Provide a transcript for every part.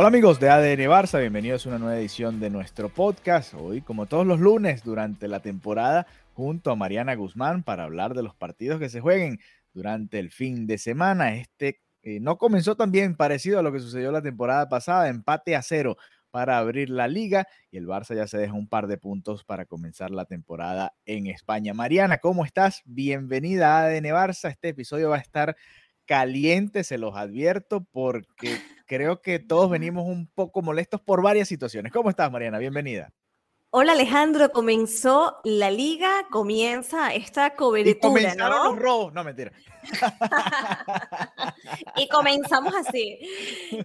Hola amigos de ADN Barça, bienvenidos a una nueva edición de nuestro podcast. Hoy, como todos los lunes durante la temporada, junto a Mariana Guzmán para hablar de los partidos que se jueguen durante el fin de semana. Este eh, no comenzó tan bien parecido a lo que sucedió la temporada pasada, empate a cero para abrir la liga y el Barça ya se deja un par de puntos para comenzar la temporada en España. Mariana, ¿cómo estás? Bienvenida a ADN Barça. Este episodio va a estar caliente, se los advierto, porque creo que todos venimos un poco molestos por varias situaciones. ¿Cómo estás, Mariana? Bienvenida. Hola Alejandro, comenzó la liga, comienza esta Y cobertura, comenzaron ¿no? los robos. No, mentira. Y comenzamos así.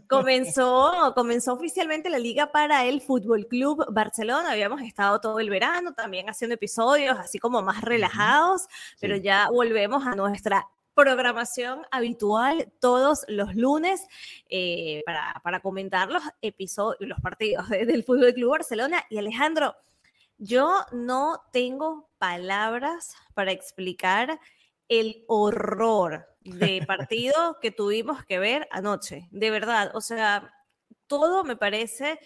Comenzó, comenzó oficialmente la liga para el Fútbol Club Barcelona. Habíamos estado todo el verano también haciendo episodios así como más relajados, pero Sí. ya volvemos a nuestra programación habitual todos los lunes eh, para, para comentar los episodios, los partidos de- del Fútbol Club Barcelona. Y Alejandro, yo no tengo palabras para explicar el horror de partido que tuvimos que ver anoche. De verdad, o sea, todo me parece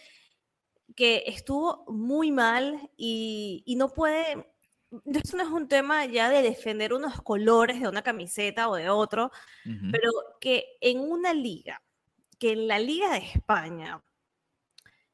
que estuvo muy mal y, y no puede... Esto no es un tema ya de defender unos colores de una camiseta o de otro, pero que en una liga, que en la Liga de España,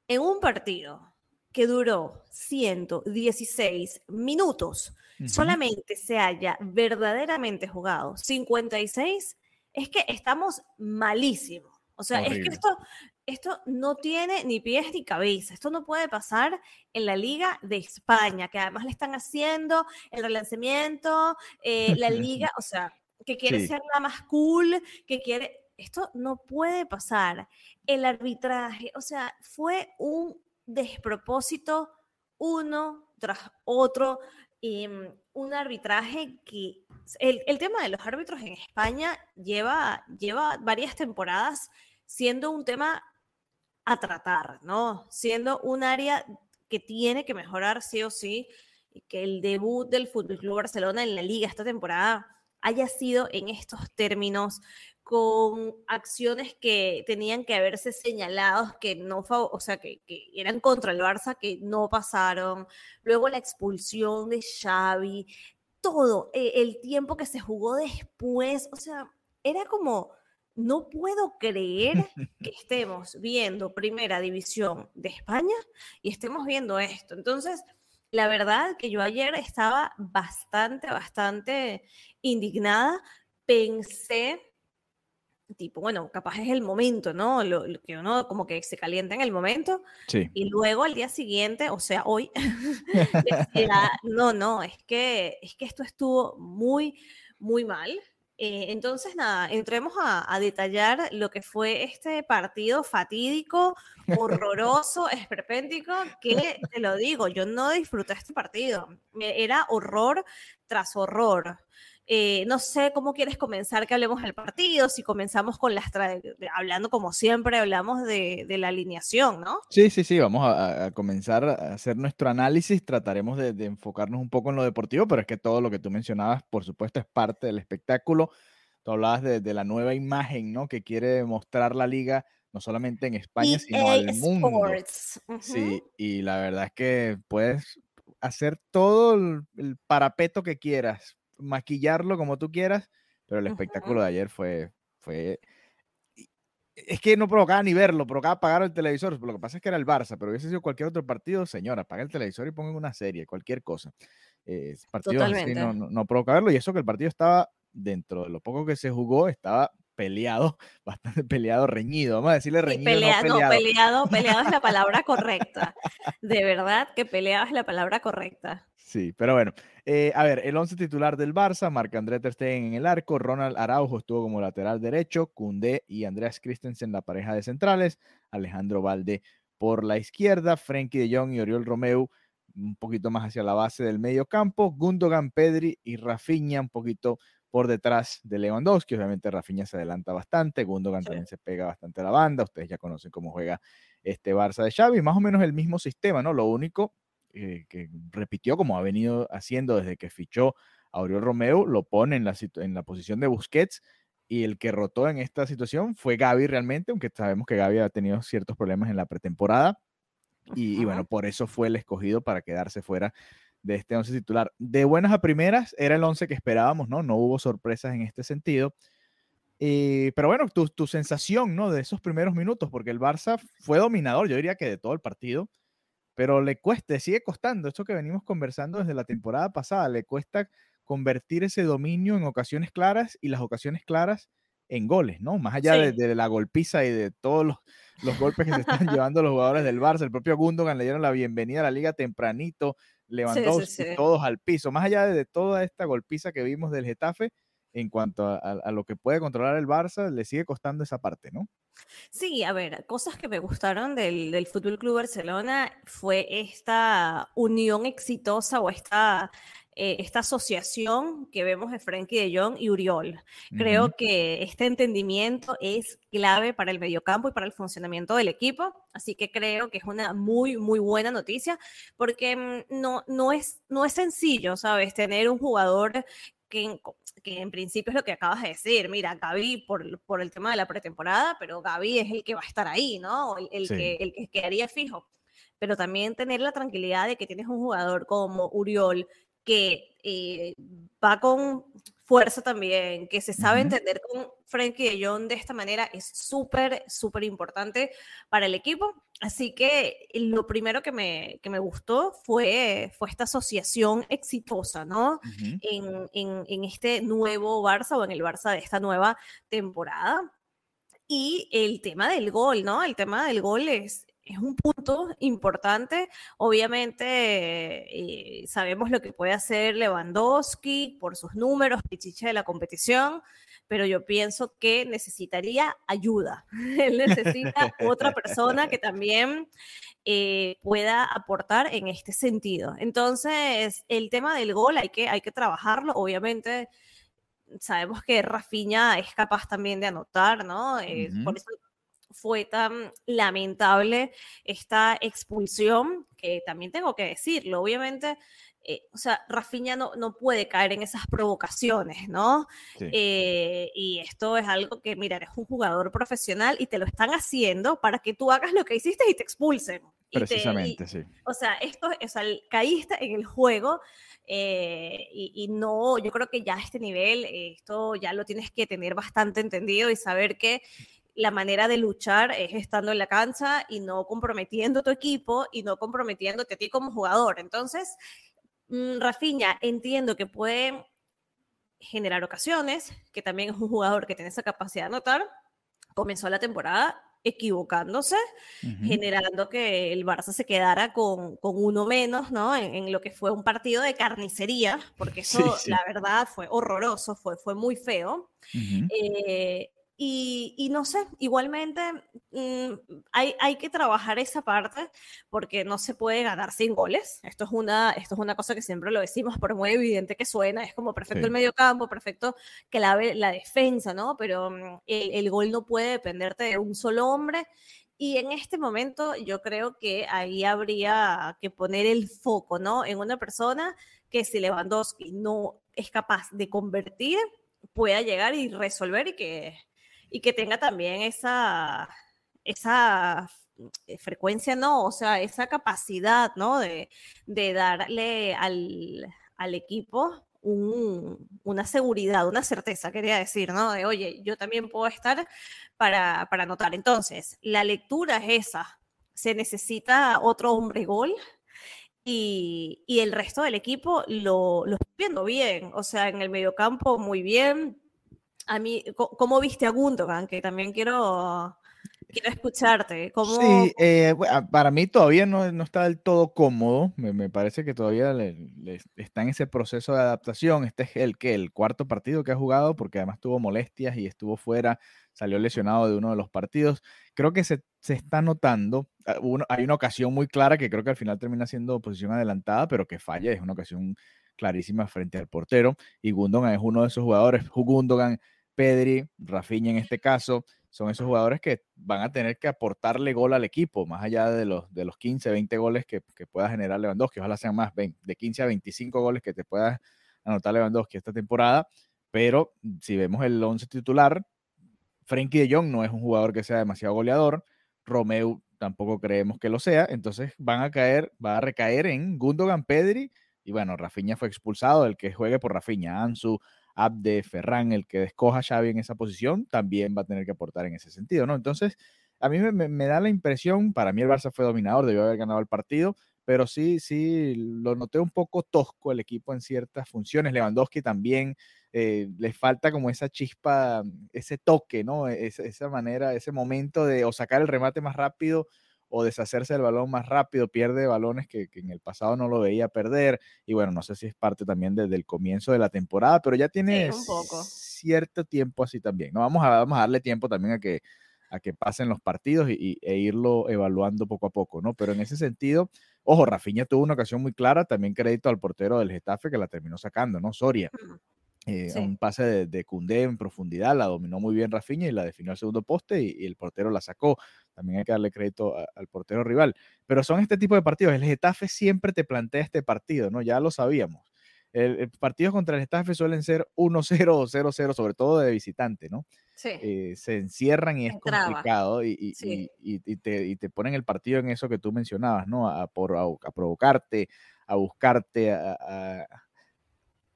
en un partido que duró 116 minutos, solamente se haya verdaderamente jugado 56, es que estamos malísimos. O sea, es que esto, esto no tiene ni pies ni cabeza. Esto no puede pasar en la Liga de España, que además le están haciendo el relanzamiento, eh, la liga, o sea, que quiere Sí. ser la más cool, que quiere... Esto no puede pasar. El arbitraje, o sea, fue un despropósito uno tras otro. em, un arbitraje que... El, el tema de los árbitros en España lleva, lleva varias temporadas siendo un tema a tratar, ¿no? Siendo un área que tiene que mejorar sí o sí, que el debut del Fútbol Club Barcelona en la liga esta temporada haya sido en estos términos, con acciones que tenían que haberse señalados que no, o sea, que, que eran contra el Barça, que no pasaron. Luego la expulsión de Xavi, todo, eh, el tiempo que se jugó después, o sea, era como, no puedo creer que estemos viendo primera división de España y estemos viendo esto. Entonces, la verdad que yo ayer estaba bastante, bastante indignada. Pensé, tipo, bueno, capaz es el momento, ¿no? Lo, lo que uno como que se calienta en el momento Sí. y luego al día siguiente, o sea, hoy, decía, no, no, es que, es que esto estuvo muy, muy mal. Eh, entonces, nada, entremos a, a detallar lo que fue este partido fatídico, horroroso, esperpéntico, que te lo digo, yo no disfruté este partido. Era horror tras horror. Eh, no sé cómo quieres comenzar que hablemos del partido, si comenzamos con las, hablando como siempre, hablamos de, de la alineación, ¿no? Sí, sí, sí, vamos a, a comenzar a hacer nuestro análisis, trataremos de, de enfocarnos un poco en lo deportivo, pero es que todo lo que tú mencionabas, por supuesto, es parte del espectáculo. Tú hablabas de, de la nueva imagen, ¿no? Que quiere mostrar la liga, no solamente en España, sino al mundo. Sports. Sí, y la verdad es que puedes hacer todo el, el parapeto que quieras, maquillarlo como tú quieras, pero el espectáculo de ayer fue, fue es que no provocaba ni verlo, provocaba apagar el televisor. Lo que pasa es que era el Barça, pero hubiese sido cualquier otro partido, señora, apaga el televisor y pongan una serie, cualquier cosa. Eh, partido así no, no, no provoca verlo, y eso que el partido estaba dentro de lo poco que se jugó, estaba peleado, bastante peleado, reñido. Vamos a decirle reñido. peleado, no, peleado. peleado, es la palabra correcta. De verdad que peleado es la palabra correcta. Sí, pero bueno, eh, a ver, el once titular del Barça, Marc-André Ter Stegen en el arco, Ronald Araujo estuvo como lateral derecho, Cundé y Andreas Christensen la pareja de centrales, Alejandro Valde por la izquierda, Frenkie de Jong y Oriol Romeu un poquito más hacia la base del medio campo, Gundogan, Pedri y Rafinha un poquito por detrás de Lewandowski. Obviamente Rafinha se adelanta bastante, Gundogan también se pega bastante a la banda. Ustedes ya conocen cómo juega este Barça de Xavi, más o menos el mismo sistema, ¿no? Lo único eh, que repitió como ha venido haciendo desde que fichó a Oriol Romeo, lo pone en la, en la posición de Busquets y el que rotó en esta situación fue Gaby realmente, aunque sabemos que Gaby ha tenido ciertos problemas en la pretemporada. Y, y, bueno, por eso fue el escogido para quedarse fuera de este once titular. De buenas a primeras, era el once que esperábamos, ¿no? No hubo sorpresas en este sentido. Eh, pero bueno, tu, tu, sensación, ¿no? De esos primeros minutos, porque el Barça fue dominador, yo diría que de todo el partido, pero le cuesta, sigue costando, esto que venimos conversando desde la temporada pasada, le cuesta convertir ese dominio en ocasiones claras y las ocasiones claras en goles, ¿no? Más allá de, la golpiza y de todos los, los golpes que se están llevando los jugadores del Barça, el propio Gundogan le dieron la bienvenida a la liga tempranito, Lewandowski, todos al piso. Más allá de, toda esta golpiza que vimos del Getafe, en cuanto a, lo que puede controlar el Barça, le sigue costando esa parte, ¿no? Sí, a ver, cosas que me gustaron del, del Fútbol Club Barcelona fue esta unión exitosa o esta eh, esta asociación que vemos de Frenkie de Jong y Uriol. Creo que este entendimiento es clave para el mediocampo y para el funcionamiento del equipo, así que creo que es una muy, muy buena noticia, porque mm, no, no, es, no es sencillo, ¿sabes? Tener un jugador que, que, en principio es lo que acabas de decir. Mira, Gaby por, por, el tema de la pretemporada, pero Gaby es el que va a estar ahí, ¿no? El, que, el que quedaría fijo. Pero también tener la tranquilidad de que tienes un jugador como Uriol, que eh, va con fuerza también, que se sabe entender con Frankie de Jong de esta manera es súper, súper importante para el equipo. Así que lo primero que me, que me gustó fue, fue esta asociación exitosa, ¿no? en, en, en, este nuevo Barça o en el Barça de esta nueva temporada. Y el tema del gol, ¿no? El tema del gol es, es un punto importante. Obviamente eh, sabemos lo que puede hacer Lewandowski por sus números, pichiche de la competición, pero yo pienso que necesitaría ayuda. Él necesita otra persona que también eh, pueda aportar en este sentido. Entonces, el tema del gol hay que, hay que trabajarlo. Obviamente sabemos que Rafinha es capaz también de anotar, ¿no? Eh, por eso fue tan lamentable esta expulsión, que también tengo que decirlo, obviamente, eh, o sea, Rafinha no, no, puede caer en esas provocaciones, ¿no? Eh, y esto es algo que, mira, eres un jugador profesional y te lo están haciendo para que tú hagas lo que hiciste y te expulsen. Precisamente, sí. O sea, esto, o sea, caíste en el juego eh, y, y, no, yo creo que ya a este nivel, esto ya lo tienes que tener bastante entendido y saber que la manera de luchar es estando en la cancha y no comprometiendo tu equipo y no comprometiéndote a ti como jugador. Entonces, mm, Rafinha, entiendo que puede generar ocasiones, que también es un jugador que tiene esa capacidad de anotar. Comenzó la temporada equivocándose, generando que el Barça se quedara con, con uno menos, ¿no? En, lo que fue un partido de carnicería, porque eso, la verdad, fue horroroso, fue, fue muy feo. Y, no sé, igualmente mm, hay, hay, que trabajar esa parte porque no se puede ganar sin goles. Esto es, una, esto es una cosa que siempre lo decimos, por muy evidente que suena. Es como perfecto el medio campo, perfecto que la, la defensa, ¿no? Pero mm, el, el, gol no puede dependerte de un solo hombre. Y en este momento yo creo que ahí habría que poner el foco, ¿no? En una persona que si Lewandowski no es capaz de convertir, pueda llegar y resolver y que y que tenga también esa, esa frecuencia, ¿no? O sea, esa capacidad, ¿no? De, de darle al, al equipo un, una seguridad, una certeza, quería decir, ¿no? De, oye, yo también puedo estar para, para anotar. Entonces, la lectura es esa. Se necesita otro hombre gol y, y el resto del equipo lo, lo viendo bien. O sea, en el mediocampo muy bien, a mí, ¿cómo viste a Gundogan? Que también quiero, quiero escucharte. ¿Cómo... Sí, eh, para mí todavía no, no, está del todo cómodo. Me, me parece que todavía le, está en ese proceso de adaptación. Este es el que el cuarto partido que ha jugado, porque además tuvo molestias y estuvo fuera, salió lesionado de uno de los partidos. Creo que se, se está notando. Ah, hay una ocasión muy clara que creo que al final termina siendo posición adelantada, pero que falla. Es una ocasión clarísima frente al portero. Y Gundogan es uno de esos jugadores. Gundogan Pedri, Rafinha en este caso, son esos jugadores que van a tener que aportarle gol al equipo, más allá de los, de los 15, 20 goles que, que pueda generar Lewandowski. Ojalá sean más, de 15 a 25 goles que te pueda anotar Lewandowski esta temporada. Pero si vemos el 11 titular, Frenkie de Jong no es un jugador que sea demasiado goleador. Romeo tampoco creemos que lo sea. Entonces van a caer, va a recaer en Gundogan, Pedri. Y bueno, Rafinha fue expulsado, el que juegue por Rafinha, Ansu, Abde, Ferran, el que descoja a Xavi en esa posición, también va a tener que aportar en ese sentido, ¿no? Entonces, a mí me, da la impresión, para mí el Barça fue dominador, debió haber ganado el partido, pero sí, sí, lo noté un poco tosco el equipo en ciertas funciones. Lewandowski también eh, le falta como esa chispa, ese toque, ¿no? esa manera, ese momento de o sacar el remate más rápido o deshacerse del balón más rápido, pierde balones que, en el pasado no lo veía perder. Y bueno, no sé si es parte también desde el comienzo de la temporada, pero ya tiene cierto tiempo así también. ¿no? Vamos, a, vamos a darle tiempo también a que, a que pasen los partidos y, e irlo evaluando poco a poco, ¿no? Pero en ese sentido, ojo, Rafinha tuvo una ocasión muy clara, también crédito al portero del Getafe que la terminó sacando, ¿no? Soria. Eh, un pase de, de en profundidad, la dominó muy bien Rafinha y la definió al segundo poste y, el portero la sacó. También hay que darle crédito al portero rival. Pero son este tipo de partidos. El Getafe siempre te plantea este partido, ¿no? Ya lo sabíamos. El, partidos contra el Getafe suelen ser 1-0 o 0-0, sobre todo de visitante, ¿no? Sí. Eh, se encierran y es complicado y, y, te, te, ponen el partido en eso que tú mencionabas, ¿no? A, por, a, provocarte, a buscarte, a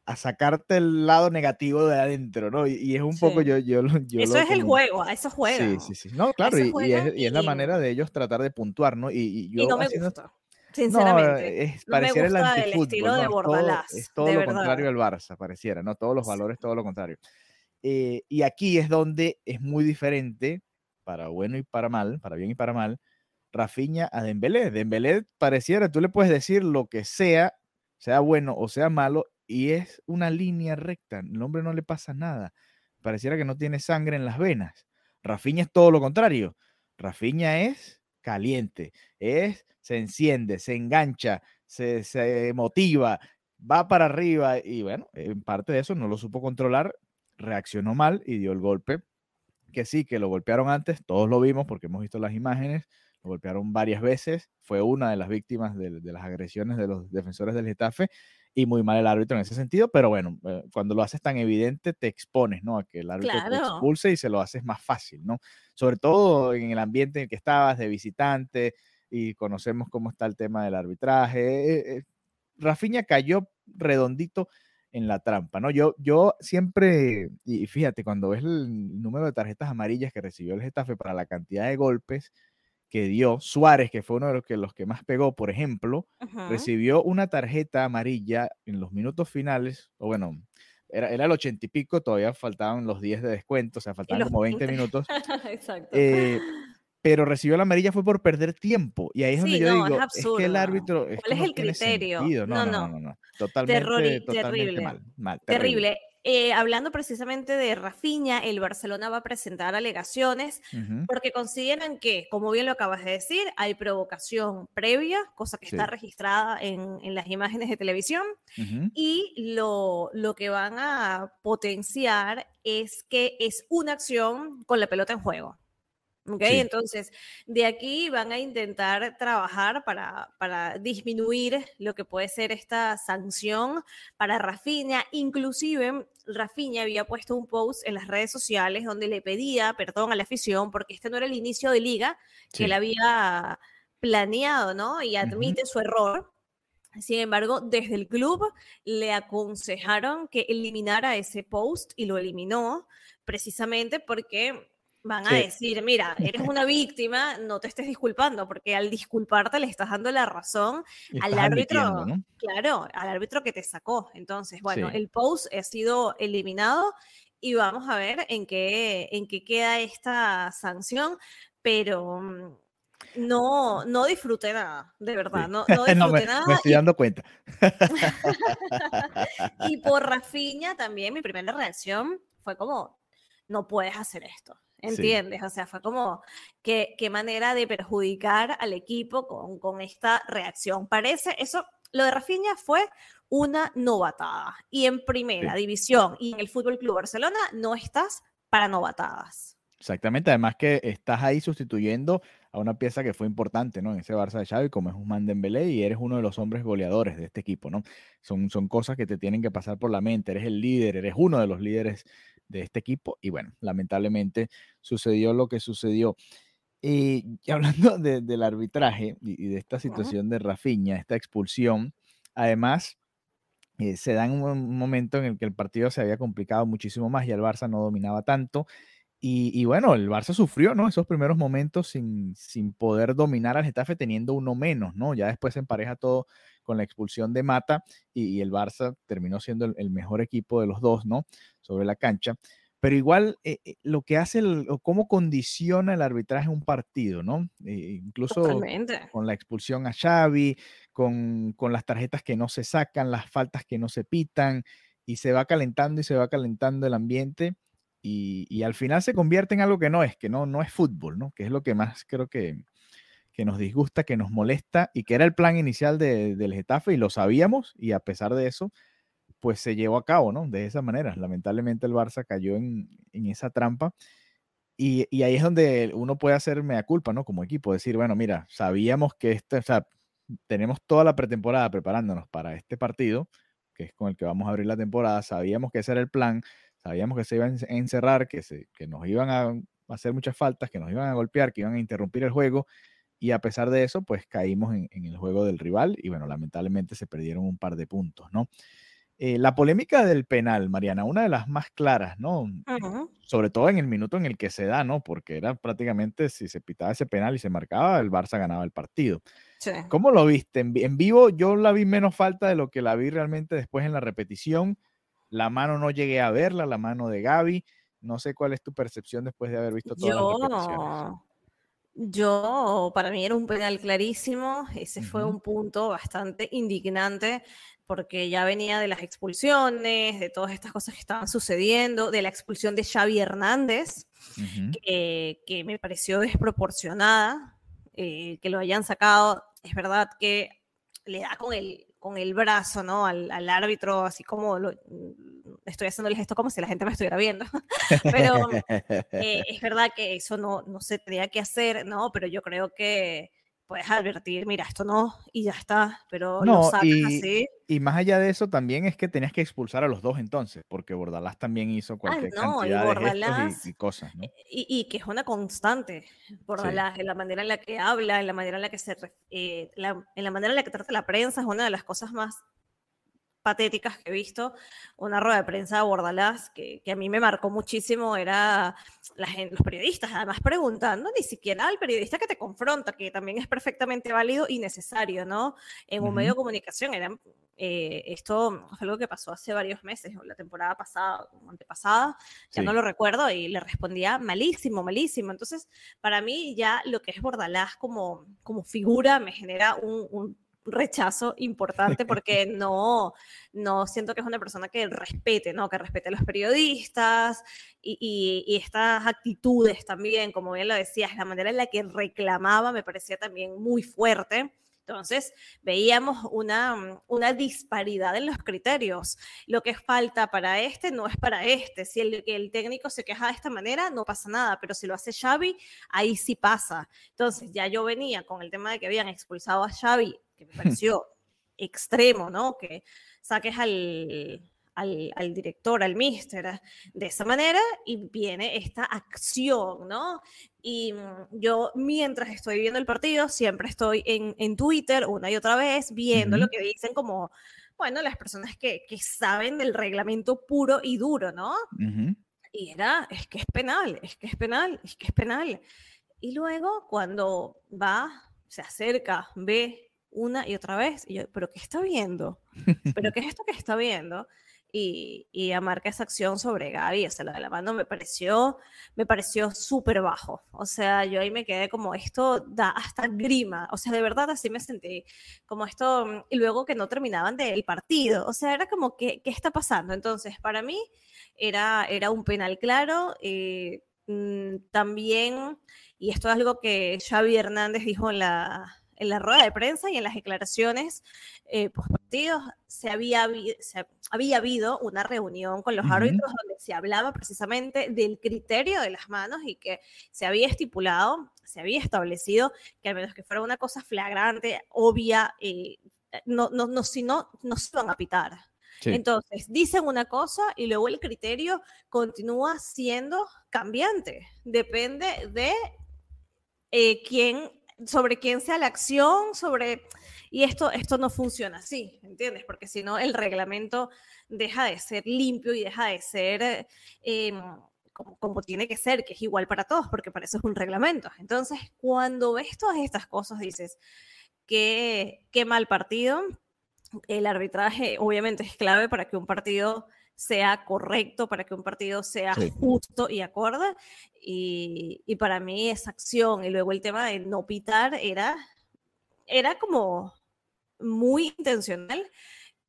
a sacarte el lado negativo de adentro, ¿no? Y, es un poco yo, yo, yo Eso es el juego, a eso juega. Sí, sí, sí. No, claro, y, es, la manera de ellos tratar de puntuar, ¿no? Y, yo no me gusta. Sinceramente, es, pareciera el estilo de Bordalás. Es todo, lo contrario al Barça, pareciera, ¿no? Todos los valores, todo lo contrario. Eh, y aquí es donde es muy diferente, para bueno y para mal, para bien y para mal, Rafiña a Dembélé. Dembélé pareciera, tú le puedes decir lo que sea, sea bueno o sea malo, y es una línea recta. El hombre no le pasa nada. Pareciera que no tiene sangre en las venas. Rafiña es todo lo contrario. Rafiña es caliente, es, se enciende, se engancha, se, se motiva, va para arriba y bueno, en parte de eso no lo supo controlar, reaccionó mal y dio el golpe. Que sí, que lo golpearon antes, todos lo vimos porque hemos visto las imágenes, lo golpearon varias veces, fue una de las víctimas de, de las agresiones de los defensores del Getafe y muy mal el árbitro en ese sentido, pero bueno, eh, cuando lo haces tan evidente te expones, ¿no? A que el árbitro te expulse y se lo haces más fácil, ¿no? Sobre todo en el ambiente en el que estabas de visitante y conocemos cómo está el tema del arbitraje. Eh, eh, Rafiña cayó redondito en la trampa, ¿no? Yo, yo siempre, y fíjate, cuando ves el número de tarjetas amarillas que recibió el Getafe para la cantidad de golpes, que dio Suárez, que fue uno de los que, los que más pegó, por ejemplo, recibió una tarjeta amarilla en los minutos finales, o bueno, era, era el ochenta y pico, todavía faltaban los 10 de descuento, o sea, faltaban como 20 minutos. Exacto. Eh, pero recibió la amarilla fue por perder tiempo. Y ahí es donde yo digo, es, que el árbitro. ¿Cuál es el criterio? No no no, no, Totalmente, totalmente mal, mal. terrible. Eh, hablando precisamente de Rafiña, el Barcelona va a presentar alegaciones porque consideran que, como bien lo acabas de decir, hay provocación previa, cosa que está registrada en, las imágenes de televisión, y lo, lo que van a potenciar es que es una acción con la pelota en juego. ¿Ok? Entonces, de aquí van a intentar trabajar para, para, disminuir lo que puede ser esta sanción para Rafinha. Inclusive, Rafinha había puesto un post en las redes sociales donde le pedía perdón a la afición porque este no era el inicio de liga que él había planeado, ¿no? Y admite su error. Sin embargo, desde el club le aconsejaron que eliminara ese post y lo eliminó precisamente porque van a decir, mira, eres una víctima, no te estés disculpando, porque al disculparte le estás dando la razón al árbitro, claro, al árbitro que te sacó. Entonces, bueno, el post ha sido eliminado y vamos a ver en qué, en qué queda esta sanción, pero mm, no, no disfruté nada, de verdad, no, no disfruté nada. Me estoy dando cuenta. y por Rafiña también mi primera reacción fue como, no puedes hacer esto. ¿Entiendes? O sea, fue como, ¿qué, qué manera de perjudicar al equipo con, con esta reacción. Parece, eso, lo de Rafinha fue una novatada. Y en primera división y en el Fútbol Club Barcelona no estás para novatadas. Exactamente, además que estás ahí sustituyendo a una pieza que fue importante, ¿no? En ese Barça de Xavi, como es Usman Dembélé, y eres uno de los hombres goleadores de este equipo, ¿no? Son, son cosas que te tienen que pasar por la mente, eres el líder, eres uno de los líderes de este equipo, y bueno, lamentablemente sucedió lo que sucedió. Y, hablando del arbitraje y, de esta situación de Rafinha, esta expulsión, además eh, se da en un momento en el que el partido se había complicado muchísimo más y el Barça no dominaba tanto. Y, bueno, el Barça sufrió, ¿no? Esos primeros momentos sin, sin poder dominar al Getafe teniendo uno menos, ¿no? Ya después se empareja todo con la expulsión de Mata y, el Barça terminó siendo el, mejor equipo de los dos, ¿no? Sobre la cancha. Pero igual eh, eh, lo que hace, o cómo condiciona el arbitraje un partido, ¿no? incluso con la expulsión a Xavi, con, las tarjetas que no se sacan, las faltas que no se pitan, y se va calentando y se va calentando el ambiente, y, al final se convierte en algo que no es, que no, no es fútbol, ¿no? Que es lo que más creo que, que nos disgusta, que nos molesta, y que era el plan inicial del Getafe, y lo sabíamos, y a pesar de eso, pues se llevó a cabo, ¿no? De esa manera. Lamentablemente el Barça cayó en, esa trampa. Y, y, ahí es donde uno puede hacer mea culpa, ¿no? Como equipo, decir, bueno, mira, sabíamos que este, o sea, tenemos toda la pretemporada preparándonos para este partido, que es con el que vamos a abrir la temporada, sabíamos que ese era el plan, sabíamos que se iban a encerrar, que, se, que nos iban a hacer muchas faltas, que nos iban a golpear, que iban a interrumpir el juego, y a pesar de eso, pues caímos en, en el juego del rival y bueno, lamentablemente se perdieron un par de puntos, ¿no? Eh, la polémica del penal, Mariana, una de las más claras, ¿no? Sobre todo en el minuto en el que se da, ¿no? Porque era prácticamente si se pitaba ese penal y se marcaba, el Barça ganaba el partido. ¿Cómo lo viste? En, vivo yo la vi menos falta de lo que la vi realmente después en la repetición. La mano no llegué a verla, la mano de Gaby. No sé cuál es tu percepción después de haber visto todas las repeticiones. Yo, para mí era un penal clarísimo, ese fue un punto bastante indignante porque ya venía de las expulsiones, de todas estas cosas que estaban sucediendo, de la expulsión de Xavi Hernández, que, me pareció desproporcionada, eh, que lo hayan sacado. Es verdad que le da con el, con el brazo, ¿no? Al, árbitro, así como lo, estoy haciendo el gesto como si la gente me estuviera viendo. Pero eh, es verdad que eso no, no se tenía que hacer, ¿no? Pero yo creo que puedes advertir, mira, esto no, y ya está, pero no, lo sacas y, así. Y más allá de eso, también es que tenías que expulsar a los dos entonces, porque Bordalás también hizo cualquier cantidad de gestos y, cosas, ¿no? Y, que es una constante, Bordalás, en la manera en la que habla, en la manera en la que se, eh, en la manera en la que trata la prensa, es una de las cosas más patéticas que he visto. Una rueda de prensa de Bordalás que, que a mí me marcó muchísimo era la gente, los periodistas, además preguntando, ni siquiera al periodista que te confronta, que también es perfectamente válido y necesario, ¿no? En un medio de comunicación. Era, eh, esto fue algo que pasó hace varios meses, la temporada pasada, antepasada, ya no lo recuerdo, y le respondía malísimo, malísimo. Entonces, para mí ya lo que es Bordalás como, como figura me genera un rechazo importante porque no, no siento que es una persona que respete, ¿no? Que respete a los periodistas y, estas actitudes también, como bien lo decías, la manera en la que reclamaba me parecía también muy fuerte. Entonces, veíamos una, una, disparidad en los criterios. Lo que falta para este no es para este. Si el, el, técnico se queja de esta manera, no pasa nada, pero si lo hace Xavi, ahí sí pasa. Entonces, ya yo venía con el tema de que habían expulsado a Xavi que me pareció extremo, ¿no? Que saques al, al, director, al mister, de esa manera y viene esta acción, ¿no? Y mm, yo mientras estoy viendo el partido, siempre estoy en, en Twitter una y otra vez viendo lo que dicen como, bueno, las personas que, que, saben del reglamento puro y duro, ¿no? Y era, es que es penal, es que es penal, es que es penal. Y luego cuando va, se acerca, ve una y otra vez. Y yo, ¿pero qué está viendo? ¿Pero qué es esto que está viendo? y, y marca esa acción sobre Gaby, o sea, lo de la mano me pareció, me pareció súper bajo. O sea, yo ahí me quedé como, esto da hasta grima, o sea, de verdad así me sentí, como esto, mm, y luego que no terminaban del partido, o sea, era como, ¿qué, qué está pasando? Entonces, para mí era, era un penal claro, eh, mm, también, y esto es algo que Xavi Hernández dijo en la, en la rueda de prensa y en las declaraciones eh, post partidos, se había, se había habido una reunión con los árbitros donde se hablaba precisamente del criterio de las manos y que se había estipulado, se había establecido que al menos que fuera una cosa flagrante, obvia, eh, no, no, no, si no, no se van a pitar. Entonces, dicen una cosa y luego el criterio continúa siendo cambiante. Depende de eh, quién sobre quién sea la acción, sobre... Y esto, esto no funciona así, ¿entiendes? Porque si no, el reglamento deja de ser limpio y deja de ser em, como, como, tiene que ser, que es igual para todos, porque para eso es un reglamento. Entonces, cuando ves todas estas cosas, dices, qué, qué mal partido. El arbitraje obviamente es clave para que un partido sea correcto, para que un partido sea justo y acorde. Y, y, para mí esa acción y luego el tema de no pitar era, era como muy intencional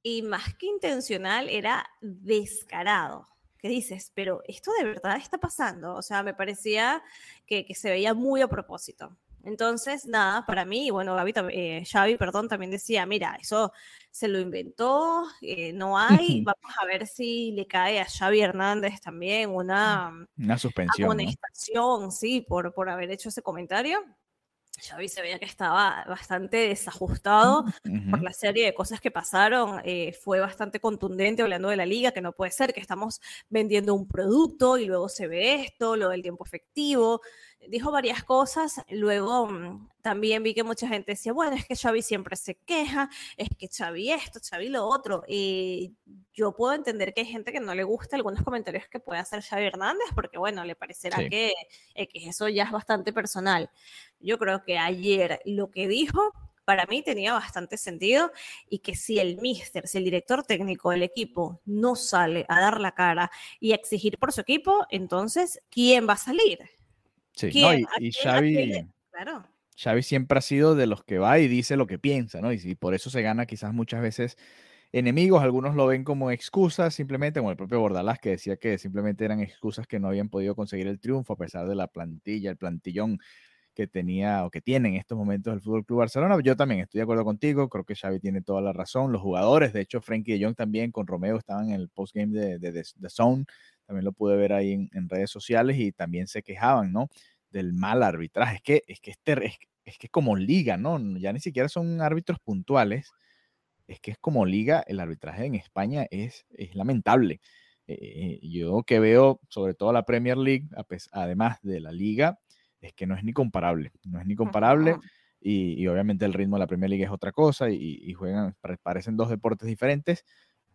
y más que intencional era descarado. ¿Qué dices? Pero esto de verdad está pasando. O sea, me parecía que, que se veía muy a propósito. Entonces, nada, para mí, bueno, Gaby, eh, Xavi, perdón, también decía, mira, eso se lo inventó, eh, no hay, vamos a ver si le cae a Xavi Hernández también una, una suspensión. Amonestación, sí, por, por haber hecho ese comentario. Xavi se veía que estaba bastante desajustado por la serie de cosas que pasaron. Eh, fue bastante contundente hablando de la liga, que no puede ser que estamos vendiendo un producto y luego se ve esto, lo del tiempo efectivo dijo varias cosas. Luego mm, también vi que mucha gente decía, bueno, es que Xavi siempre se queja, es que Xavi esto, Xavi lo otro. Y yo puedo entender que hay gente que no le gusta algunos comentarios que puede hacer Xavi Hernández, porque bueno, le parecerá que, eh, que eso ya es bastante personal. Yo creo que ayer lo que dijo para mí tenía bastante sentido y que si el míster, si el director técnico del equipo no sale a dar la cara y a exigir por su equipo, entonces, ¿quién va a salir? Sí, y, Xavi, Xavi siempre ha sido de los que va y dice lo que piensa, ¿no? Y, por eso se gana quizás muchas veces enemigos, algunos lo ven como excusas, simplemente como el propio Bordalás que decía que simplemente eran excusas que no habían podido conseguir el triunfo a pesar de la plantilla, el plantillón que tenía o que tiene en estos momentos el Fútbol Club Barcelona. Yo también estoy de acuerdo contigo, creo que Xavi tiene toda la razón. Los jugadores, de hecho, Frankie de Jong también con Romeo estaban en el postgame de, de, de, de Zone, también lo pude ver ahí en, redes sociales y también se quejaban, ¿no? Del mal arbitraje. Es que es, que es, es, que como liga, ¿no? Ya ni siquiera son árbitros puntuales. Es que es como liga, el arbitraje en España es, es lamentable. Eh, yo que veo sobre todo la Premier League, además de la liga, es que no es ni comparable. No es ni comparable. Y, obviamente el ritmo de la Premier League es otra cosa y, y juegan, parecen dos deportes diferentes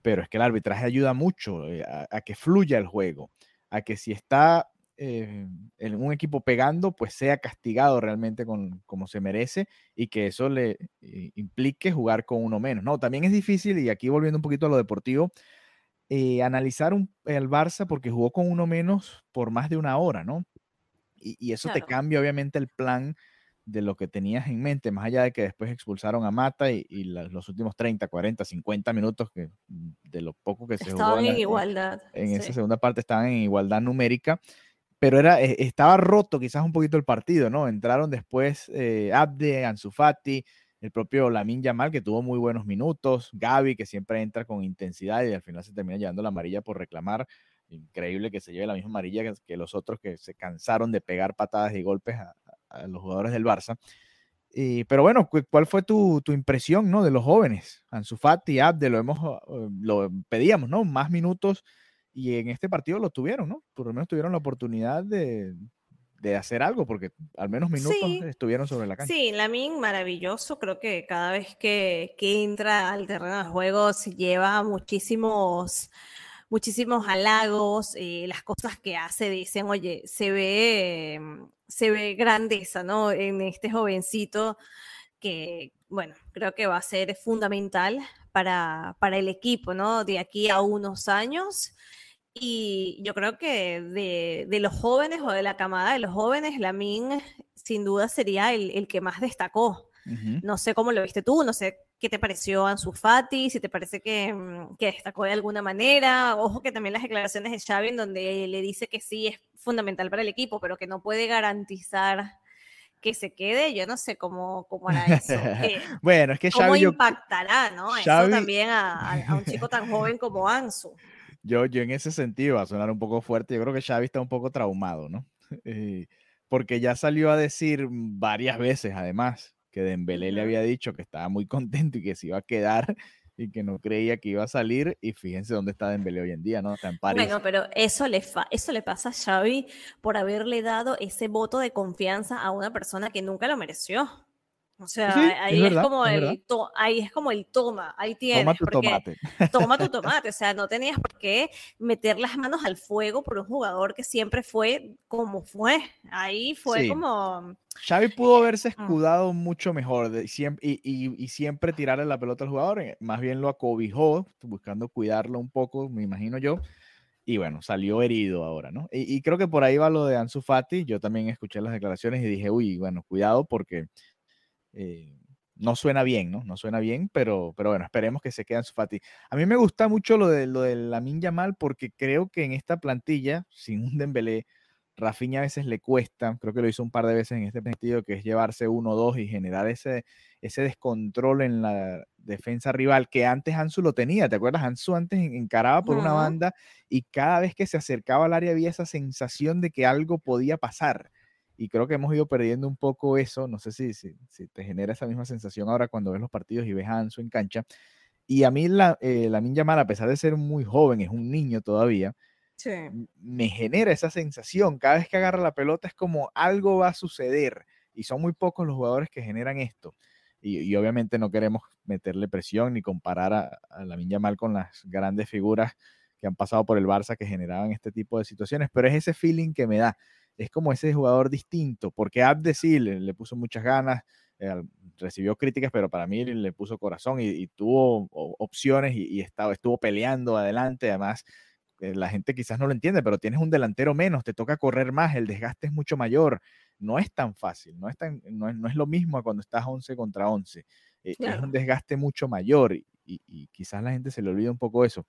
pero es que el arbitraje ayuda mucho eh, a, que fluya el juego, a que si está eh, en un equipo pegando, pues sea castigado realmente con, como se merece y que eso le eh, implique jugar con uno menos. No, también es difícil, y aquí volviendo un poquito a lo deportivo, analizar un, el Barça porque jugó con uno menos por más de una hora, ¿no? Y, eso te cambia obviamente el plan de lo que tenías en mente, más allá de que después expulsaron a Mata y, los últimos 30, 40, 50 minutos que, de lo poco que se estaban jugó en, igualdad. En, esa segunda parte estaban en igualdad numérica, pero era, e, estaba roto quizás un poquito el partido, ¿no? Entraron después eh, Abde, Ansu el propio Lamin Yamal, que tuvo muy buenos minutos, Gaby, que siempre entra con intensidad y al final se termina llevando la amarilla por reclamar. Increíble que se lleve la misma amarilla que, los otros que se cansaron de pegar patadas y golpes a, los jugadores del Barça. pero bueno, ¿cuál fue tu, impresión ¿no? de los jóvenes? Ansu Fati, Abde, lo, hemos, eh, lo pedíamos, ¿no? Más minutos y en este partido lo tuvieron, ¿no? Por lo menos tuvieron la oportunidad de, hacer algo, porque al menos minutos estuvieron sobre la cancha. Sí, Lamin maravilloso, creo que cada vez que, que entra al terreno de juego se lleva muchísimos muchísimos halagos, eh, las cosas que hace, dicen, oye, se ve, mm, se ve grandeza, ¿no? En este jovencito que, bueno, creo que va a ser fundamental para, para el equipo, ¿no? De aquí a unos años. Y yo creo que de, de, los jóvenes o de la camada de los jóvenes, Lamin sin duda sería el, el que más destacó. No sé cómo lo viste tú, no sé qué te pareció Ansu Fati, si te parece que, mm, que, destacó de alguna manera. Ojo que también las declaraciones de Xavi en donde le dice que sí es fundamental para el equipo, pero que no puede garantizar que se quede, yo no sé cómo, cómo hará eso. bueno, es que Xavi... ¿Cómo impactará, no? Eso también a, a, un chico tan joven como Ansu. Yo, yo en ese sentido, va a sonar un poco fuerte, yo creo que Xavi está un poco traumado, ¿no? Eh, porque ya salió a decir varias veces, además, que Dembélé le había dicho que estaba muy contento y que se iba a quedar y que no creía que iba a salir y fíjense dónde está Dembélé hoy en día, ¿no? Está en París. Bueno, pero eso le, eso le pasa a Xavi por haberle dado ese voto de confianza a una persona que nunca lo mereció. O sea, ahí, es, como el ahí es como el toma, ahí tienes. Toma tu tomate. Toma tu tomate, o sea, no tenías por qué meter las manos al fuego por un jugador que siempre fue como fue. Ahí fue como... Xavi pudo haberse mm. escudado mucho mejor de, siempre, y, y, y, siempre tirarle la pelota al jugador, eh, más bien lo acobijó, buscando cuidarlo un poco, me imagino yo. Y bueno, salió herido ahora, ¿no? Y, y creo que por ahí va lo de Ansu Fati. Yo también escuché las declaraciones y dije, uy, bueno, cuidado porque eh, no suena bien, ¿no? No suena bien, pero, pero bueno, esperemos que se quede su Fati. A mí me gusta mucho lo de, lo de Lamin Yamal porque creo que en esta plantilla, sin un Dembélé, Rafinha a veces le cuesta, creo que lo hizo un par de veces en este sentido, que es llevarse uno o dos y generar ese, ese descontrol en la defensa rival que antes Ansu lo tenía, ¿te acuerdas? Ansu antes encaraba por una banda y cada vez que se acercaba al área había esa sensación de que algo podía pasar y creo que hemos ido perdiendo un poco eso. No sé si, si, te genera esa misma sensación ahora cuando ves los partidos y ves a Ansu en cancha. Y a mí la, eh, la Yamal, a pesar de ser muy joven, es un niño todavía, me genera esa sensación. Cada vez que agarra la pelota es como algo va a suceder. Y son muy pocos los jugadores que generan esto. Y, obviamente no queremos meterle presión ni comparar a, a la Yamal con las grandes figuras que han pasado por el Barça que generaban este tipo de situaciones. Pero es ese feeling que me da es como ese jugador distinto, porque Abde sí le, puso muchas ganas, eh, recibió críticas, pero para mí le puso corazón y, tuvo opciones y, estaba, estuvo peleando adelante. Además, eh, la gente quizás no lo entiende, pero tienes un delantero menos, te toca correr más, el desgaste es mucho mayor. No es tan fácil, no es, tan, no es, lo mismo cuando estás 11 contra 11. Eh, es un desgaste mucho mayor y, y quizás la gente se le olvida un poco eso.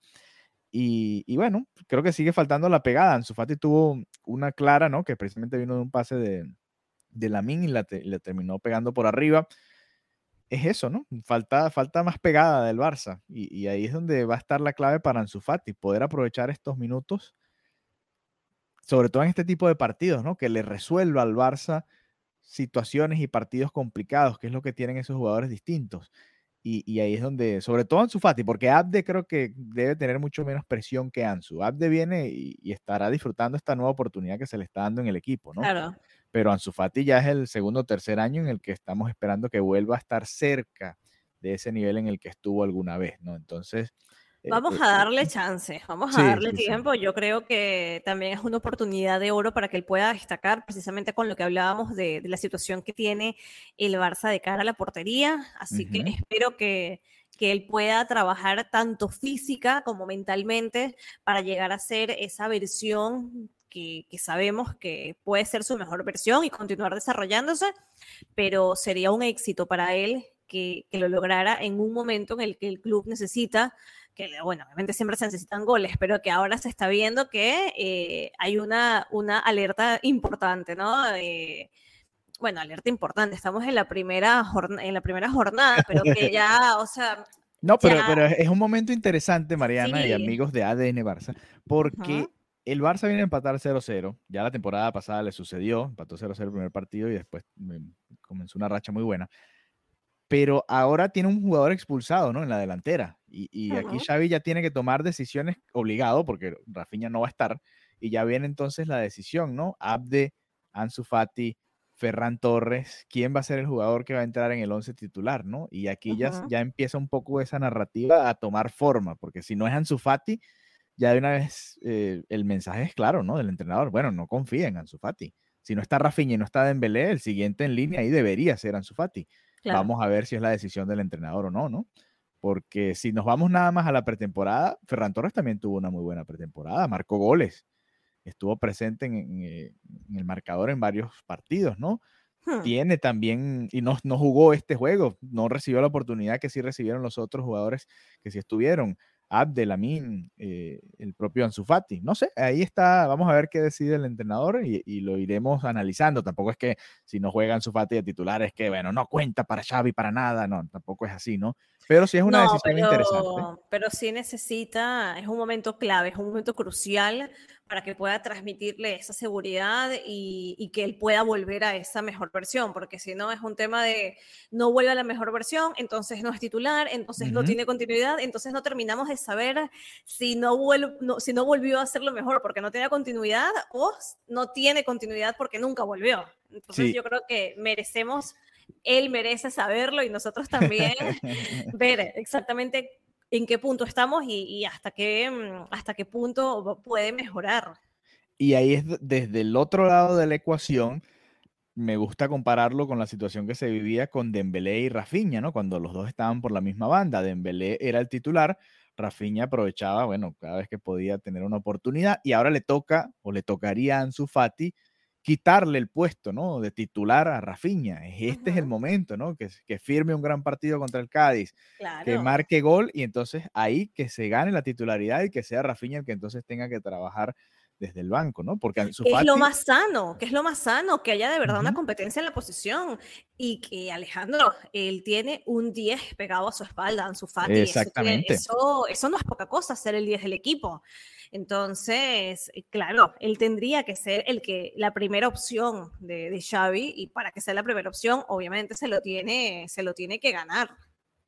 Y, bueno, creo que sigue faltando la pegada. Ansu Fati tuvo una clara, ¿no? Que precisamente vino de un pase de, de Lamin y la, terminó pegando por arriba. Es eso, ¿no? Falta, falta más pegada del Barça. Y, ahí es donde va a estar la clave para Ansu Fati, poder aprovechar estos minutos, sobre todo en este tipo de partidos, ¿no? Que le resuelva al Barça situaciones y partidos complicados, que es lo que tienen esos jugadores distintos. Y, ahí es donde, sobre todo Ansu Fati, porque Abde creo que debe tener mucho menos presión que Ansu. Abde viene y, estará disfrutando esta nueva oportunidad que se le está dando en el equipo, ¿no? Claro. Pero Ansu Fati ya es el segundo o tercer año en el que estamos esperando que vuelva a estar cerca de ese nivel en el que estuvo alguna vez, ¿no? Entonces, vamos eh, a darle eh, chance, vamos a darle tiempo. Yo creo que también es una oportunidad de oro para que él pueda destacar, precisamente con lo que hablábamos de, la situación que tiene el Barça de cara a la portería. Así que espero que, que él pueda trabajar tanto física como mentalmente para llegar a ser esa versión que, que, sabemos que puede ser su mejor versión y continuar desarrollándose, pero sería un éxito para él que, que, lo lograra en un momento en el que el club necesita que bueno, obviamente siempre se necesitan goles, pero que ahora se está viendo que eh, hay una, una alerta importante, ¿no? Eh, bueno, alerta importante, estamos en la primera, en la primera jornada, pero que ya, o sea... No, pero, pero es un momento interesante, Mariana y amigos de ADN Barça, porque el Barça viene a empatar 0-0, ya la temporada pasada le sucedió, empató 0-0 el primer partido y después mm, comenzó una racha muy buena pero ahora tiene un jugador expulsado, ¿no? En la delantera. Y, aquí Xavi ya tiene que tomar decisiones obligado, porque Rafinha no va a estar. Y ya viene entonces la decisión, ¿no? Abde, Ansu Fati, Ferran Torres, ¿quién va a ser el jugador que va a entrar en el 11 titular, ¿no? Y aquí ya, ya empieza un poco esa narrativa a tomar forma, porque si no es Ansu Fati, ya de una vez eh, el mensaje es claro, ¿no? Del entrenador, bueno, no confía en Ansu Fati. Si no está Rafinha y no está Dembélé, el siguiente en línea ahí debería ser Ansu Fati. Vamos a ver si es la decisión del entrenador o no, ¿no? Porque si nos vamos nada más a la pretemporada, Ferran Torres también tuvo una muy buena pretemporada, marcó goles, estuvo presente en, eh, el marcador en varios partidos, ¿no? Hmm. Tiene también, y no, no jugó este juego, no recibió la oportunidad que sí recibieron los otros jugadores que sí estuvieron. Abdelamin, eh, el propio Ansu Fati. No sé, ahí está, vamos a ver qué decide el entrenador y, lo iremos analizando. Tampoco es que si no juega Ansu Fati de titular es que, bueno, no cuenta para Xavi, para nada, no, tampoco es así, ¿no? Pero sí es una decisión interesante. Pero sí necesita, es un momento clave, es un momento crucial para que pueda transmitirle esa seguridad y, que él pueda volver a esa mejor versión, porque si no es un tema de no vuelve a la mejor versión, entonces no es titular, entonces no tiene continuidad, entonces no terminamos de saber si no, si no volvió a hacerlo mejor porque no tenía continuidad o no tiene continuidad porque nunca volvió. Entonces yo creo que merecemos, él merece saberlo y nosotros también ver exactamente en qué punto estamos y, hasta, qué, mm, hasta qué punto puede mejorar. Y ahí es desde el otro lado de la ecuación, me gusta compararlo con la situación que se vivía con Dembélé y Rafinha, ¿no? Cuando los dos estaban por la misma banda, Dembélé era el titular, Rafinha aprovechaba, bueno, cada vez que podía tener una oportunidad y ahora le toca o le tocaría a Ansu Fati quitarle el puesto, ¿no? De titular a Rafinha. Este es el momento, ¿no? Que, que, firme un gran partido contra el Cádiz, que marque gol y entonces ahí que se gane la titularidad y que sea Rafinha el que entonces tenga que trabajar desde el banco, ¿no? Porque es lo más sano, que es lo más sano, que haya de verdad una competencia en la posición y que Alejandro, él tiene un 10 pegado a su espalda, en su Fati. Exactamente. Eso, eso, no es poca cosa, ser el 10 del equipo. Entonces, eh, claro, él tendría que ser el que, la primera opción de, de Xavi y para que sea la primera opción, obviamente se lo tiene, se lo tiene que ganar.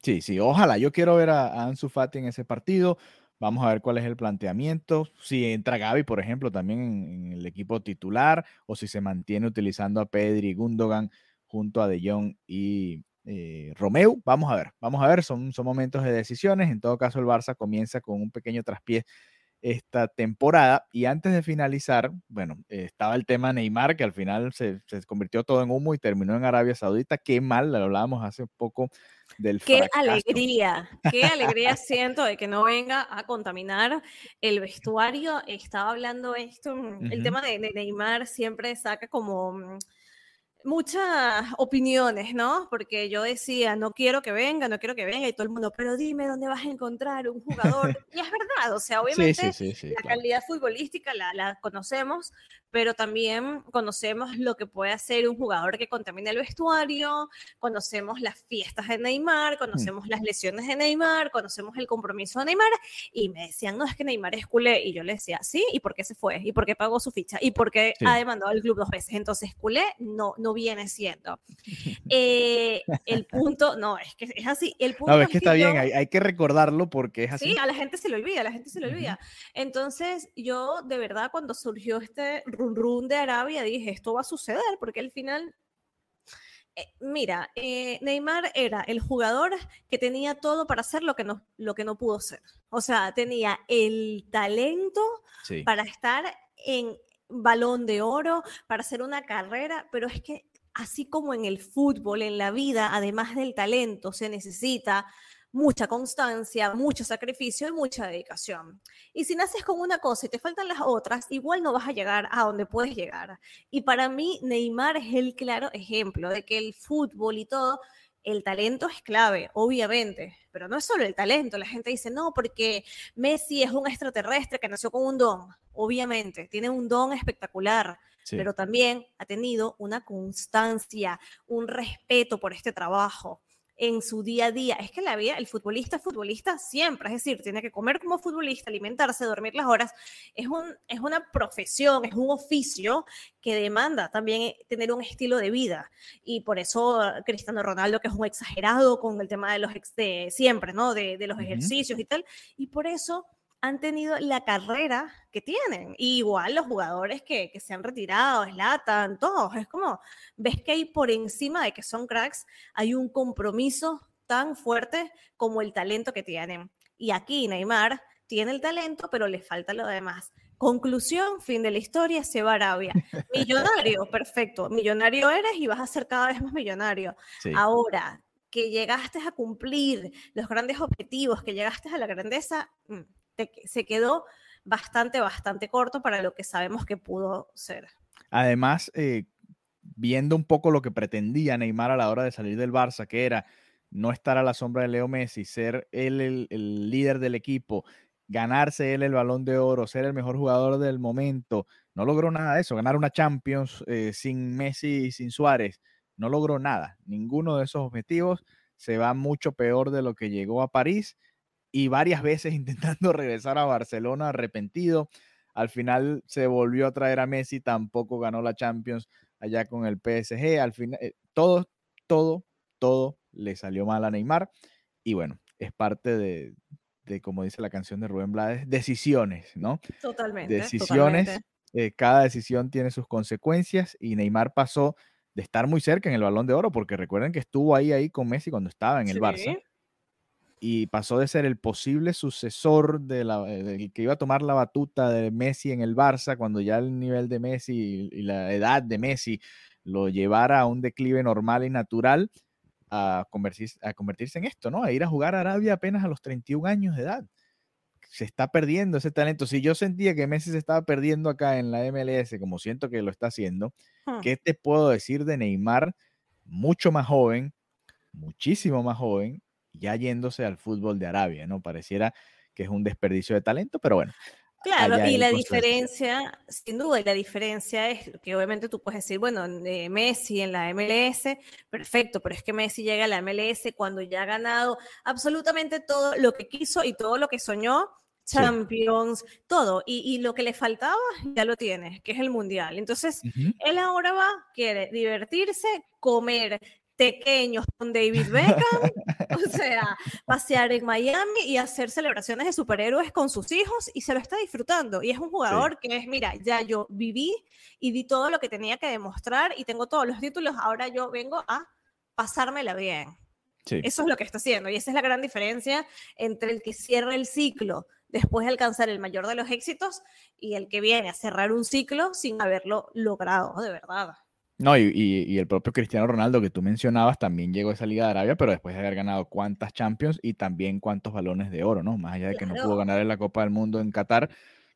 Sí, sí, ojalá. Yo quiero ver a, Ansu Fati en ese partido. Vamos a ver cuál es el planteamiento. Si entra Gaby, por ejemplo, también en, el equipo titular, o si se mantiene utilizando a Pedri y Gundogan junto a De Jong y eh, Romeo. Vamos a ver, vamos a ver. Son, son momentos de decisiones. En todo caso, el Barça comienza con un pequeño traspié esta temporada. Y antes de finalizar, bueno, estaba el tema Neymar, que al final se, convirtió todo en humo y terminó en Arabia Saudita. Qué mal, lo hablábamos hace poco del Qué alegría, qué alegría siento de que no venga a contaminar el vestuario. Estaba hablando esto, mm, el tema de Neymar siempre saca como mm, muchas opiniones, ¿no? Porque yo decía, no quiero que venga, no quiero que venga, y todo el mundo, pero dime dónde vas a encontrar un jugador. y es verdad, o sea, obviamente la calidad futbolística la, la, conocemos, pero también conocemos lo que puede hacer un jugador que contamina el vestuario, conocemos las fiestas de Neymar, hmm. conocemos las lesiones de Neymar, conocemos el compromiso de Neymar, y me decían, no, es que Neymar es culé, y yo le decía, sí, ¿y por qué se fue? ¿Y por qué pagó su ficha? ¿Y por qué ha demandado al club dos veces? Entonces, culé no, no viene siendo. Eh, el punto, no, es que es así. El punto no, es que está bien, hay, hay, que recordarlo porque es así. Sí, a la gente se le olvida, a la gente se le olvida. Entonces, yo de verdad, cuando surgió este run run de Arabia, dije, esto va a suceder, porque al final eh, mira, eh, Neymar era el jugador que tenía todo para hacer lo que no, lo que no pudo ser. O sea, tenía el talento para estar en balón de oro, para hacer una carrera, pero es que así como en el fútbol, en la vida, además del talento, se necesita mucha constancia, mucho sacrificio y mucha dedicación. Y si naces con una cosa y te faltan las otras, igual no vas a llegar a donde puedes llegar. Y para mí, Neymar es el claro ejemplo de que el fútbol y todo, el talento es clave, obviamente, pero no es solo el talento. La gente dice, no, porque Messi es un extraterrestre que nació con un don. Obviamente, tiene un don espectacular, pero también ha tenido una constancia, un respeto por este trabajo en su día a día. Es que la vida, el futbolista es futbolista siempre, es decir, tiene que comer como futbolista, alimentarse, dormir las horas. Es, un, es una profesión, es un oficio que demanda también eh, tener un estilo de vida. Y por eso Cristiano Ronaldo, que es un exagerado con el tema de los, de siempre, ¿no? De, de los ejercicios y tal. Y por eso han tenido la carrera que tienen. igual los jugadores que, que se han retirado, Slatan, todos. Es como, ves que hay por encima de que son cracks, hay un compromiso tan fuerte como el talento que tienen. Y aquí Neymar tiene el talento, pero le falta lo demás. Conclusión, fin de la historia, se va a Arabia. Millonario, perfecto. Millonario eres y vas a ser cada vez más millonario. Ahora, que llegaste a cumplir los grandes objetivos, que llegaste a la grandeza, se quedó bastante, bastante corto para lo que sabemos que pudo ser. Además, eh, viendo un poco lo que pretendía Neymar a la hora de salir del Barça, que era no estar a la sombra de Leo Messi, ser él el, líder del equipo, ganarse él el balón de oro, ser el mejor jugador del momento, no logró nada de eso, ganar una Champions eh, sin Messi y sin Suárez, no logró nada, ninguno de esos objetivos, se va mucho peor de lo que llegó a París y varias veces intentando regresar a Barcelona arrepentido. Al final se volvió a traer a Messi, tampoco ganó la Champions allá con el PSG. Al final, eh, todo, todo, todo le salió mal a Neymar. Y bueno, es parte de, como dice la canción de Rubén Blades, decisiones, ¿no? Totalmente. Decisiones. Eh, cada decisión tiene sus consecuencias y Neymar pasó de estar muy cerca en el balón de oro, porque recuerden que estuvo ahí, ahí con Messi cuando estaba en el Barça y pasó de ser el posible sucesor de la, eh, del que iba a tomar la batuta de Messi en el Barça cuando ya el nivel de Messi y la edad de Messi lo llevara a un declive normal y natural a convertirse, a convertirse en esto, ¿no? A ir a jugar a Arabia apenas a los 31 años de edad. Se está perdiendo ese talento. Si yo sentía que Messi se estaba perdiendo acá en la MLS, como siento que lo está haciendo, hmm. ¿qué te puedo decir de Neymar? Mucho más joven, muchísimo más joven, ya yéndose al fútbol de Arabia, ¿no? Pareciera que es un desperdicio de talento, pero bueno. Claro, y la diferencia, sin duda, y la diferencia es que obviamente tú puedes decir, bueno, Messi en la MLS, perfecto, pero es que Messi llega a la MLS cuando ya ha ganado absolutamente todo lo que quiso y todo lo que soñó, Champions, todo, y, lo que le faltaba ya lo tiene, que es el Mundial. Entonces, él ahora va, quiere divertirse, comer, pequeños con David Beckham, o sea, pasear en Miami y hacer celebraciones de superhéroes con sus hijos y se lo está disfrutando. Y es un jugador que es, mira, ya yo viví y di todo lo que tenía que demostrar y tengo todos los títulos, ahora yo vengo a pasármela bien. Eso es lo que está haciendo y esa es la gran diferencia entre el que cierra el ciclo después de alcanzar el mayor de los éxitos y el que viene a cerrar un ciclo sin haberlo logrado, de verdad. No, y, el propio Cristiano Ronaldo que tú mencionabas también llegó a esa Liga de Arabia, pero después de haber ganado cuántas Champions y también cuántos balones de oro, ¿no? Más allá de que no pudo ganar en la Copa del Mundo en Qatar,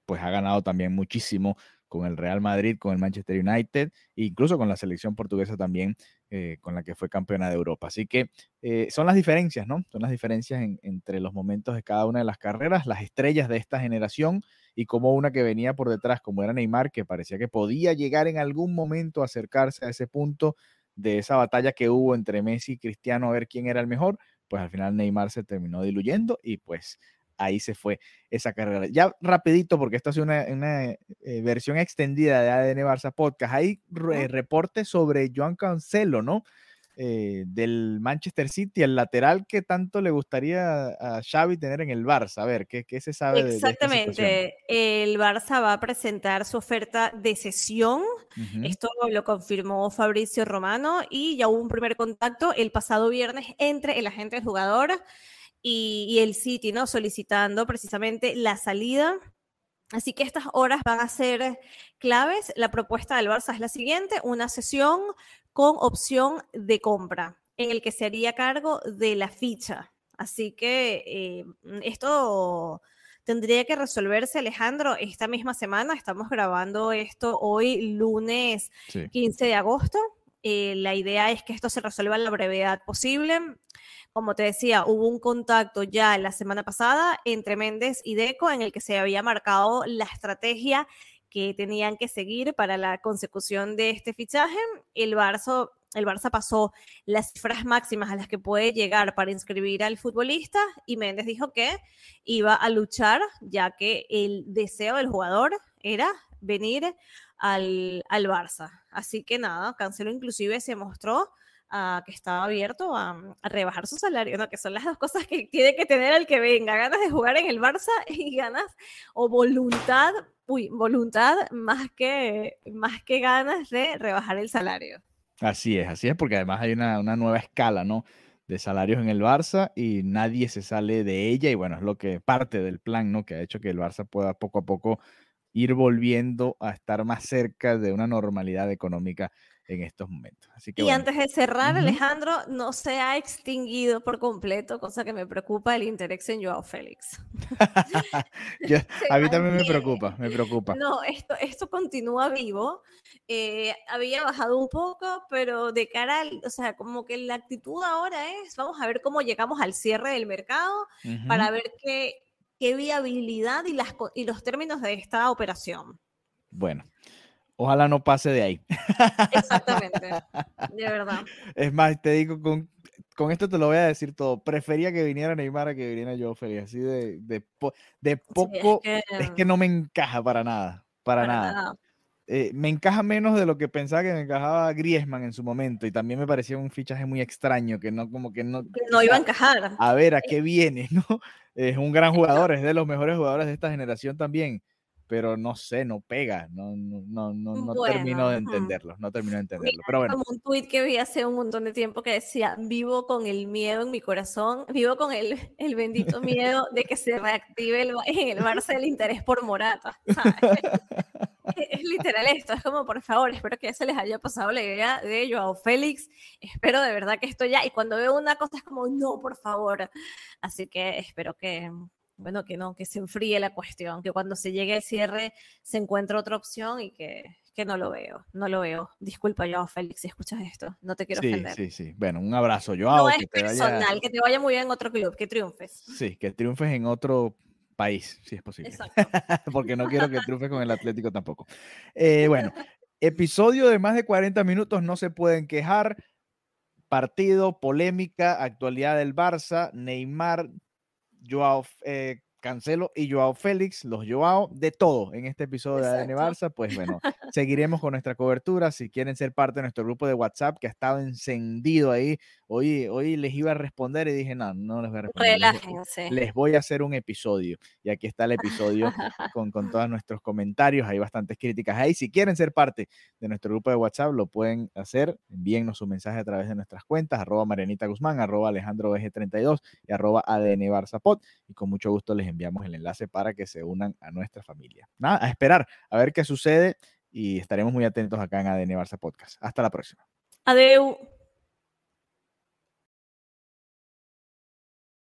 pues ha ganado también muchísimo con el Real Madrid, con el Manchester United, e incluso con la selección portuguesa también, eh, con la que fue campeona de Europa. Así que eh, son las diferencias, ¿no? Son las diferencias entre los momentos de cada una de las carreras, las estrellas de esta generación y como una que venía por detrás, como era Neymar, que parecía que podía llegar en algún momento a acercarse a ese punto de esa batalla que hubo entre Messi y Cristiano a ver quién era el mejor, pues al final Neymar se terminó diluyendo y pues ahí se fue esa carrera. Ya rapidito, porque esta es una, una eh, versión extendida de ADN Barça Podcast, hay reportes sobre Joan Cancelo, ¿no? Eh, del Manchester City, el lateral que tanto le gustaría a Xavi tener en el Barça. A ver, ¿qué, qué se sabe Exactamente. De, el Barça va a presentar su oferta de sesión. Esto lo confirmó Fabricio Romano y ya hubo un primer contacto el pasado viernes entre el agente del jugador y, y el City, ¿no? Solicitando precisamente la salida Así que estas horas van a ser claves. La propuesta del Barça es la siguiente, una sesión con opción de compra, en el que se haría cargo de la ficha. Así que eh, esto tendría que resolverse, Alejandro, esta misma semana. Estamos grabando esto hoy, lunes 15 de agosto. Eh, la idea es que esto se resuelva a la brevedad posible. Como te decía, hubo un contacto ya la semana pasada entre Méndez y Deco en el que se había marcado la estrategia que tenían que seguir para la consecución de este fichaje. El Barça, el Barça pasó las cifras máximas a las que puede llegar para inscribir al futbolista y Méndez dijo que iba a luchar ya que el deseo del jugador era venir al, al Barça. Así que nada, Cancelo inclusive se mostró que estaba abierto a, rebajar su salario, ¿no? que son las dos cosas que tiene que tener el que venga, ganas de jugar en el Barça y ganas o voluntad, uy, voluntad más que, más que ganas de rebajar el salario. Así es, así es, porque además hay una, una nueva escala, ¿no? de salarios en el Barça y nadie se sale de ella y bueno, es lo que parte del plan, ¿no? Que ha hecho que el Barça pueda poco a poco ir volviendo a estar más cerca de una normalidad económica en estos momentos. Así que, y bueno. antes de cerrar, Ujú. Alejandro, no se ha extinguido por completo, cosa que me preocupa el interés en Joao Félix. Yo- a mí también me preocupa, me preocupa. No, esto, esto continúa vivo. Eh, había bajado un poco, pero de cara al, o sea, como que la actitud ahora es, vamos a ver cómo llegamos al cierre del mercado Ujú. para ver qué, qué viabilidad y, las, y los términos de esta operación. Bueno, ojalá no pase de ahí. Exactamente, de verdad. Es más, te digo, con, con esto te lo voy a decir todo. Prefería que viniera Neymar a que viniera yo Félix. Así de, de, de Sí, poco, es que, es que no me encaja para nada, para, para nada. nada. Eh, me encaja menos de lo que pensaba que me encajaba Griezmann en su momento y también me parecía un fichaje muy extraño, que no, como que no... No iba a- encajar. a ver a qué viene, ¿no? Es un gran jugador, es de los mejores jugadores de esta generación también, pero no sé, no pega, no, no, no, no, no termino de Bueno, entenderlo, no termino de entenderlo. Mira, Pero bueno, Como un tuit que vi hace un montón de tiempo que decía, vivo con el miedo en mi corazón, vivo con el, el bendito miedo de que se reactive el, en el Barça el interés por Morata. ¿sabes? es, literal esto, es como, por favor, espero que ya se les haya pasado la idea de Joao Félix, espero de verdad que esto ya, y cuando veo una cosa es como, no, por favor. Así que espero que, bueno, que no, que se enfríe la cuestión, que cuando se llegue al cierre se encuentre otra opción y que, que no lo veo, no lo veo. Disculpa, Joao Félix, si escuchas esto, no te quiero sí, ofender. sí, sí. Bueno, un abrazo, Joao, no es que te personal, vaya, que te vaya muy bien en otro club, que triunfes. sí, que triunfes en otro país, si es posible. Porque no quiero que triunfe con el Atlético tampoco. Eh, bueno, episodio de más de 40 minutos, no se pueden quejar. Partido, polémica, actualidad del Barça, Neymar, Joao, eh, Cancelo y Joao Félix, los Joao, de todo en este episodio de ADN. Barça. Pues bueno, seguiremos con nuestra cobertura. Si quieren ser parte de nuestro grupo de WhatsApp, que ha estado encendido ahí, hoy, hoy les iba a responder y dije, no, no les voy a responder. Relájense. les voy a hacer un episodio. Y aquí está el episodio con, con todos nuestros comentarios. Hay bastantes críticas ahí. Si quieren ser parte de nuestro grupo de WhatsApp, lo pueden hacer. Envíennos su mensaje a través de nuestras cuentas, arroba Marianita Guzmán, arroba Alejandro BG32 y arroba ADN Barzapod. Y con mucho gusto les enviamos el enlace para que se unan a nuestra familia. Nada, a esperar, a ver qué sucede y estaremos muy atentos acá en ADN Barça Podcast. Hasta la próxima. Adeu.